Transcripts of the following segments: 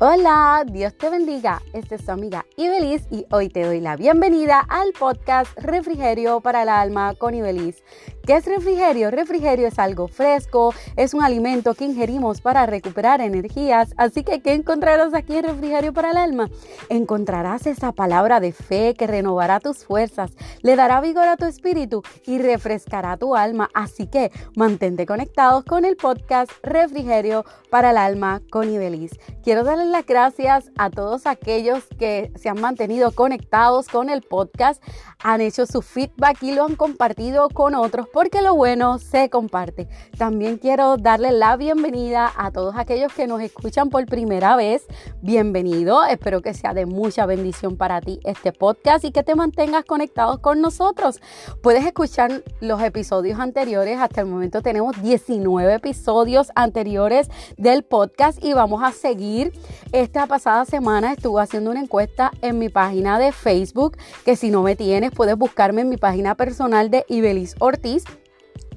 Hola, Dios te bendiga. Esta es tu amiga Ibeliz y hoy te doy la bienvenida al podcast Refrigerio para el Alma con Ibeliz. ¿Qué es refrigerio? Refrigerio es algo fresco, es un alimento que ingerimos para recuperar energías. Así que, ¿qué encontrarás aquí en Refrigerio para el Alma? Encontrarás esa palabra de fe que renovará tus fuerzas, le dará vigor a tu espíritu y refrescará tu alma. Así que, mantente conectados con el podcast Refrigerio para el Alma con Ibeliz. Quiero darle las gracias a todos aquellos que se han mantenido conectados con el podcast, han hecho su feedback y lo han compartido con otros porque lo bueno se comparte. También quiero darle la bienvenida a todos aquellos que nos escuchan por primera vez. Bienvenido, espero que sea de mucha bendición para ti este podcast y que te mantengas conectados con nosotros. Puedes escuchar los episodios anteriores, hasta el momento tenemos 19 episodios anteriores del podcast y vamos a seguir. Esta pasada semana estuve haciendo una encuesta en mi página de Facebook, que si no me tienes puedes buscarme en mi página personal de Ibelis Ortiz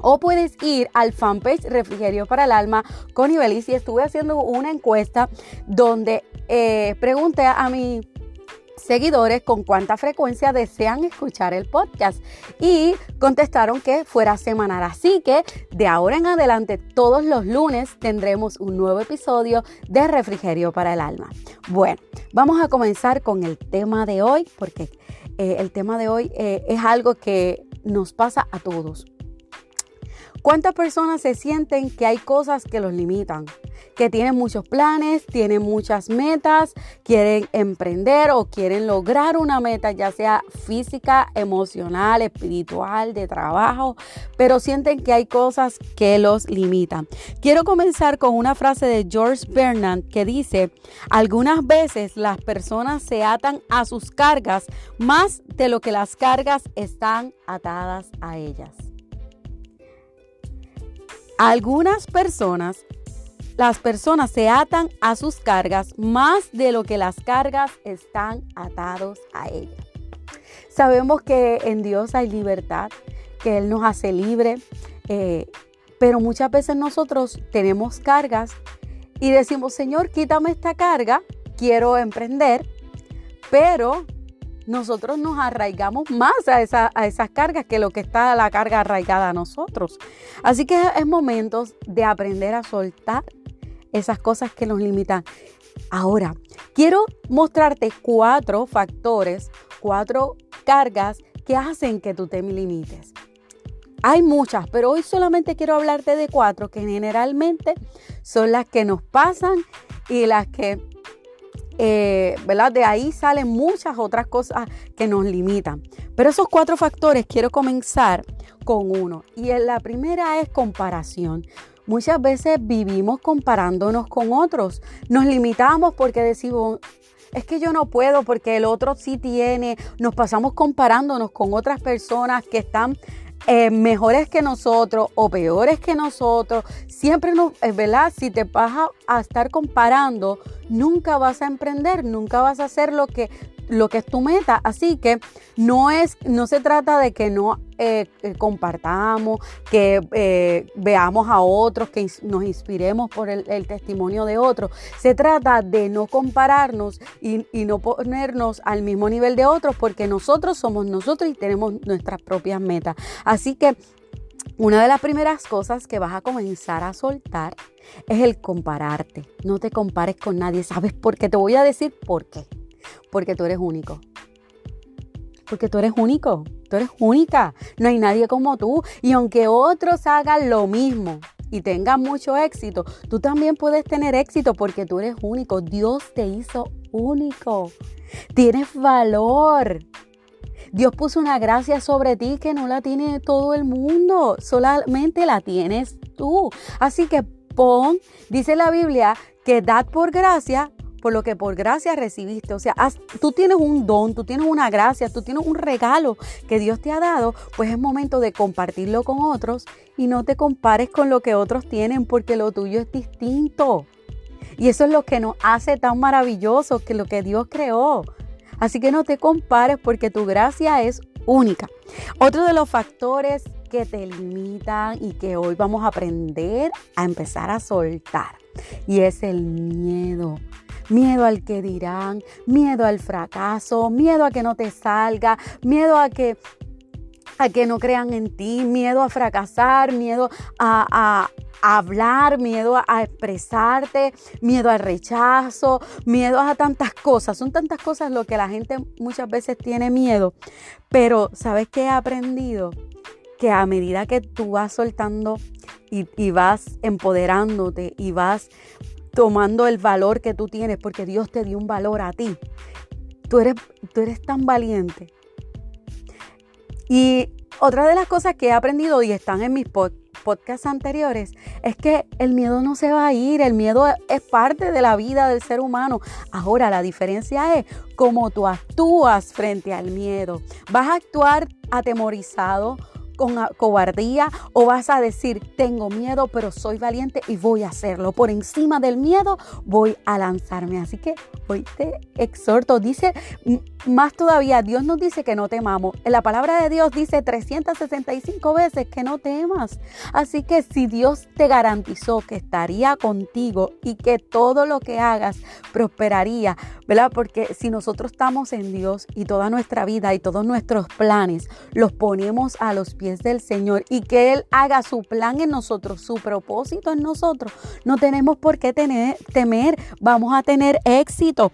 o puedes ir al fanpage Refrigerio para el Alma con Ibelis y estuve haciendo una encuesta donde eh, pregunté a mi seguidores con cuánta frecuencia desean escuchar el podcast y contestaron que fuera semanal. Así que de ahora en adelante, todos los lunes tendremos un nuevo episodio de Refrigerio para el Alma. Bueno, vamos a comenzar con el tema de hoy porque eh, el tema de hoy eh, es algo que nos pasa a todos. ¿Cuántas personas se sienten que hay cosas que los limitan? Que tienen muchos planes, tienen muchas metas, quieren emprender o quieren lograr una meta, ya sea física, emocional, espiritual, de trabajo, pero sienten que hay cosas que los limitan. Quiero comenzar con una frase de George Bernard que dice, algunas veces las personas se atan a sus cargas más de lo que las cargas están atadas a ellas. Algunas personas, las personas se atan a sus cargas más de lo que las cargas están atados a ellas. Sabemos que en Dios hay libertad, que Él nos hace libre, eh, pero muchas veces nosotros tenemos cargas y decimos, Señor, quítame esta carga, quiero emprender, pero nosotros nos arraigamos más a, esas cargas que lo que está la carga arraigada a nosotros. Así que es momento de aprender a soltar esas cosas que nos limitan. Ahora, quiero mostrarte cuatro factores, cuatro cargas que hacen que tú te limites. Hay muchas, pero hoy solamente quiero hablarte de cuatro que generalmente son las que nos pasan y las que eh, ¿verdad? De ahí salen muchas otras cosas que nos limitan. Pero esos cuatro factores quiero comenzar con uno. Y la primera es comparación. Muchas veces vivimos comparándonos con otros. Nos limitamos porque decimos, es que yo no puedo porque el otro sí tiene. Nos pasamos comparándonos con otras personas que están eh, mejores que nosotros o peores que nosotros. Siempre, nos, es ¿verdad? Si te vas a estar comparando, nunca vas a emprender, nunca vas a hacer lo que lo que es tu meta. Así que no es, no se trata de que no eh, eh, compartamos, que eh, veamos a otros, que nos inspiremos por el, testimonio de otros. Se trata de no compararnos y, y, no ponernos al mismo nivel de otros, porque nosotros somos nosotros y tenemos nuestras propias metas. Así que una de las primeras cosas que vas a comenzar a soltar es el compararte. No te compares con nadie. ¿Sabes por qué? Te voy a decir por qué. Porque tú eres único. Porque tú eres único. Tú eres única. No hay nadie como tú. Y aunque otros hagan lo mismo y tengan mucho éxito, tú también puedes tener éxito porque tú eres único. Dios te hizo único. Tienes valor. Dios puso una gracia sobre ti que no la tiene todo el mundo, solamente la tienes tú. Así que pon, dice la Biblia, que dad por gracia por lo que por gracia recibiste. O sea, tú tienes un don, tú tienes una gracia, tú tienes un regalo que Dios te ha dado, pues es momento de compartirlo con otros y no te compares con lo que otros tienen porque lo tuyo es distinto. Y eso es lo que nos hace tan maravilloso que lo que Dios creó. Así que no te compares porque tu gracia es única. Otro de los factores que te limitan y que hoy vamos a aprender a empezar a soltar y es el miedo. Miedo al que dirán, miedo al fracaso, miedo a que no te salga, miedo a que a que no crean en ti, miedo a fracasar, miedo a, hablar, miedo a, expresarte, miedo al rechazo, miedo a tantas cosas. Son tantas cosas lo que la gente muchas veces tiene miedo. Pero, ¿sabes qué he aprendido? Que a medida que tú vas soltando y, y vas empoderándote y vas tomando el valor que tú tienes, porque Dios te dio un valor a ti, tú eres, tú eres tan valiente y otra de las cosas que he aprendido y están en mis podcasts anteriores es que el miedo no se va a ir, el miedo es parte de la vida del ser humano. Ahora la diferencia es cómo tú actúas frente al miedo. ¿Vas a actuar atemorizado? Con cobardía o vas a decir, tengo miedo, pero soy valiente y voy a hacerlo. Por encima del miedo voy a lanzarme. Así que hoy te exhorto, dice más todavía, Dios nos dice que no temamos. La palabra de Dios dice 365 veces que no temas. Así que si Dios te garantizó que estaría contigo y que todo lo que hagas prosperaría, ¿verdad? Porque si nosotros estamos en Dios y toda nuestra vida y todos nuestros planes los ponemos a los pies del Señor y que Él haga su plan en nosotros, su propósito en nosotros, no tenemos por qué tener, temer, vamos a tener éxito.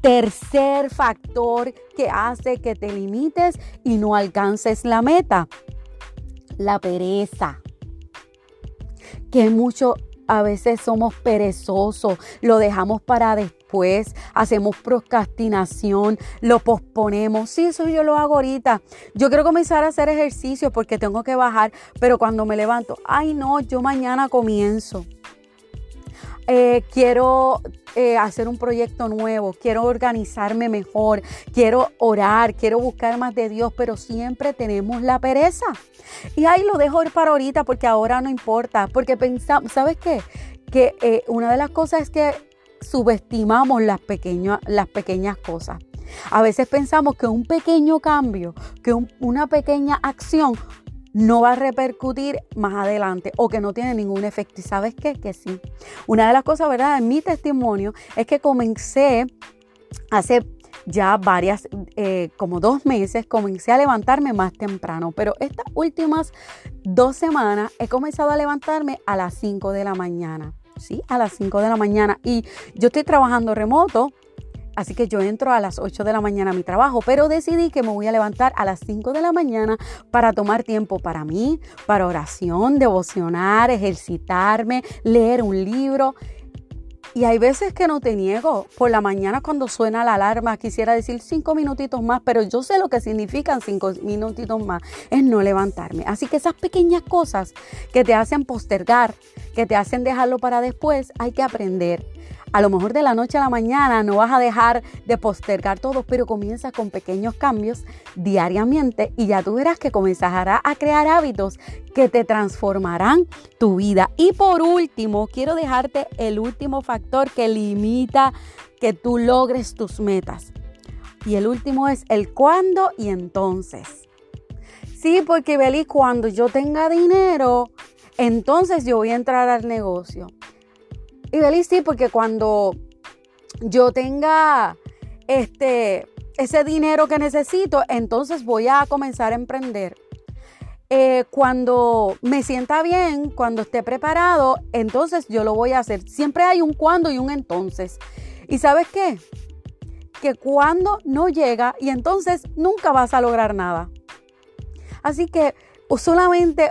Tercer factor que hace que te limites y no alcances la meta, la pereza. Que mucho a veces somos perezosos, lo dejamos para después, hacemos procrastinación, lo posponemos. Sí, eso yo lo hago ahorita. Yo quiero comenzar a hacer ejercicio porque tengo que bajar, pero cuando me levanto, ay no, yo mañana comienzo. Eh, quiero eh, hacer un proyecto nuevo, quiero organizarme mejor, quiero orar, quiero buscar más de Dios, pero siempre tenemos la pereza. Y ahí lo dejo para ahorita porque ahora no importa, porque pensamos, ¿sabes qué? Que eh, una de las cosas es que subestimamos las, las pequeñas cosas. A veces pensamos que un pequeño cambio, que una pequeña acción no va a repercutir más adelante o que no tiene ningún efecto. ¿Y sabes qué? Que sí. Una de las cosas, ¿verdad? En mi testimonio es que comencé hace ya varias, eh, como dos meses, comencé a levantarme más temprano, pero estas últimas dos semanas he comenzado a levantarme a las 5 de la mañana. Sí, a las 5 de la mañana. Y yo estoy trabajando remoto, Así que yo entro a las 8 de la mañana a mi trabajo, pero decidí que me voy a levantar a las 5 de la mañana para tomar tiempo para mí, para oración, devocionar, ejercitarme, leer un libro. Y hay veces que no te niego. Por la mañana cuando suena la alarma quisiera decir cinco minutitos más, pero yo sé lo que significan cinco minutitos más. Es no levantarme. Así que esas pequeñas cosas que te hacen postergar, que te hacen dejarlo para después, hay que aprender a lo mejor de la noche a la mañana no vas a dejar de postergar todo, pero comienza con pequeños cambios diariamente y ya tú verás que comenzarás a crear hábitos que te transformarán tu vida. Y por último, quiero dejarte el último factor que limita que tú logres tus metas. Y el último es el cuándo y entonces. Sí, porque Beli, cuando yo tenga dinero, entonces yo voy a entrar al negocio. Y feliz sí, porque cuando yo tenga este, ese dinero que necesito, entonces voy a comenzar a emprender. Eh, cuando me sienta bien, cuando esté preparado, entonces yo lo voy a hacer. Siempre hay un cuando y un entonces. ¿Y sabes qué? Que cuando no llega y entonces nunca vas a lograr nada. Así que solamente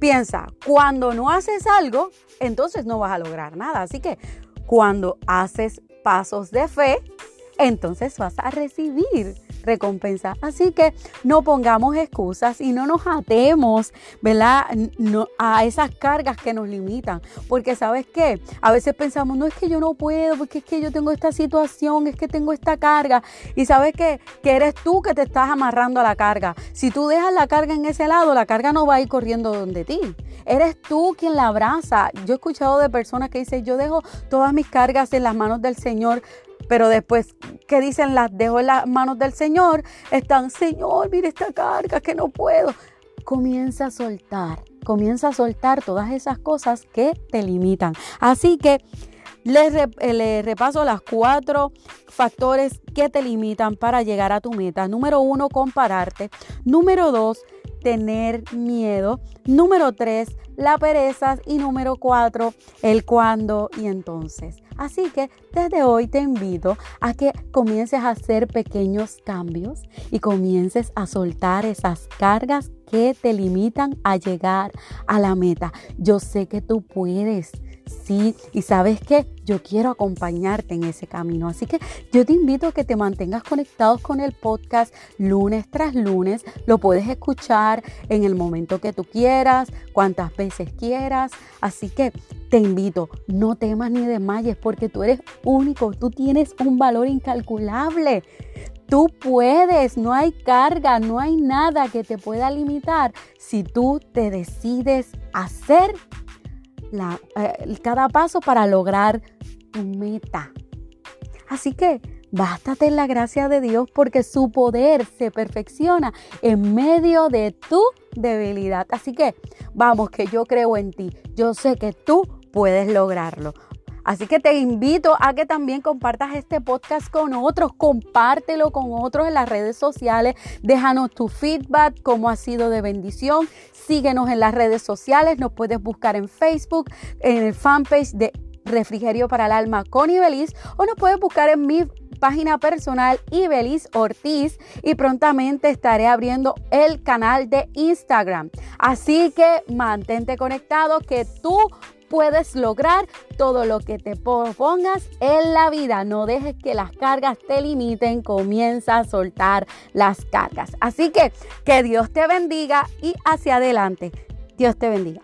Piensa, cuando no haces algo, entonces no vas a lograr nada. Así que cuando haces pasos de fe, entonces vas a recibir recompensa. Así que no pongamos excusas y no nos atemos, ¿verdad? a esas cargas que nos limitan. Porque sabes qué? A veces pensamos, no es que yo no puedo, porque es que yo tengo esta situación, es que tengo esta carga. Y sabes qué? Que eres tú que te estás amarrando a la carga. Si tú dejas la carga en ese lado, la carga no va a ir corriendo donde ti. Eres tú quien la abraza. Yo he escuchado de personas que dicen, yo dejo todas mis cargas en las manos del Señor pero después que dicen las dejo en las manos del Señor, están, Señor, mire esta carga que no puedo. Comienza a soltar, comienza a soltar todas esas cosas que te limitan. Así que Les, eh, repaso las cuatro factores que te limitan para llegar a tu meta. Número uno, compararte. Número dos, tener miedo. Número tres, la pereza. Y número cuatro, el cuándo y entonces. Así que desde hoy te invito a que comiences a hacer pequeños cambios y comiences a soltar esas cargas que te limitan a llegar a la meta. Yo sé que tú puedes. Sí, y sabes que yo quiero acompañarte en ese camino. Así que yo te invito a que te mantengas conectados con el podcast lunes tras lunes. Lo puedes escuchar en el momento que tú quieras, cuantas veces quieras. Así que te invito, no temas ni desmayes porque tú eres único, tú tienes un valor incalculable. Tú puedes, no hay carga, no hay nada que te pueda limitar si tú te decides hacer eh, cada paso para lograr tu meta. Así que bástate en la gracia de Dios porque su poder se perfecciona en medio de tu debilidad. Así que vamos, que yo creo en ti. Yo sé que tú puedes lograrlo. Así que te invito a que también compartas este podcast con otros, compártelo con otros en las redes sociales, déjanos tu feedback, cómo ha sido de bendición, síguenos en las redes sociales, nos puedes buscar en Facebook, en el fanpage de Refrigerio para el Alma con Ibeliz o nos puedes buscar en mi página personal Ibeliz Ortiz y prontamente estaré abriendo el canal de Instagram. Así que mantente conectado que tú puedes lograr todo lo que te propongas en la vida. No dejes que las cargas te limiten, comienza a soltar las cargas. Así que que Dios te bendiga y hacia adelante. Dios te bendiga.